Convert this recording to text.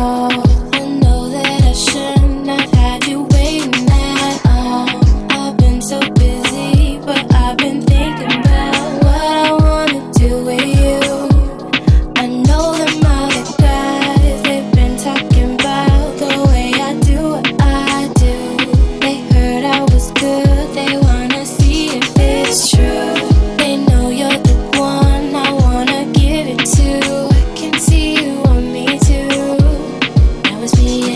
call always be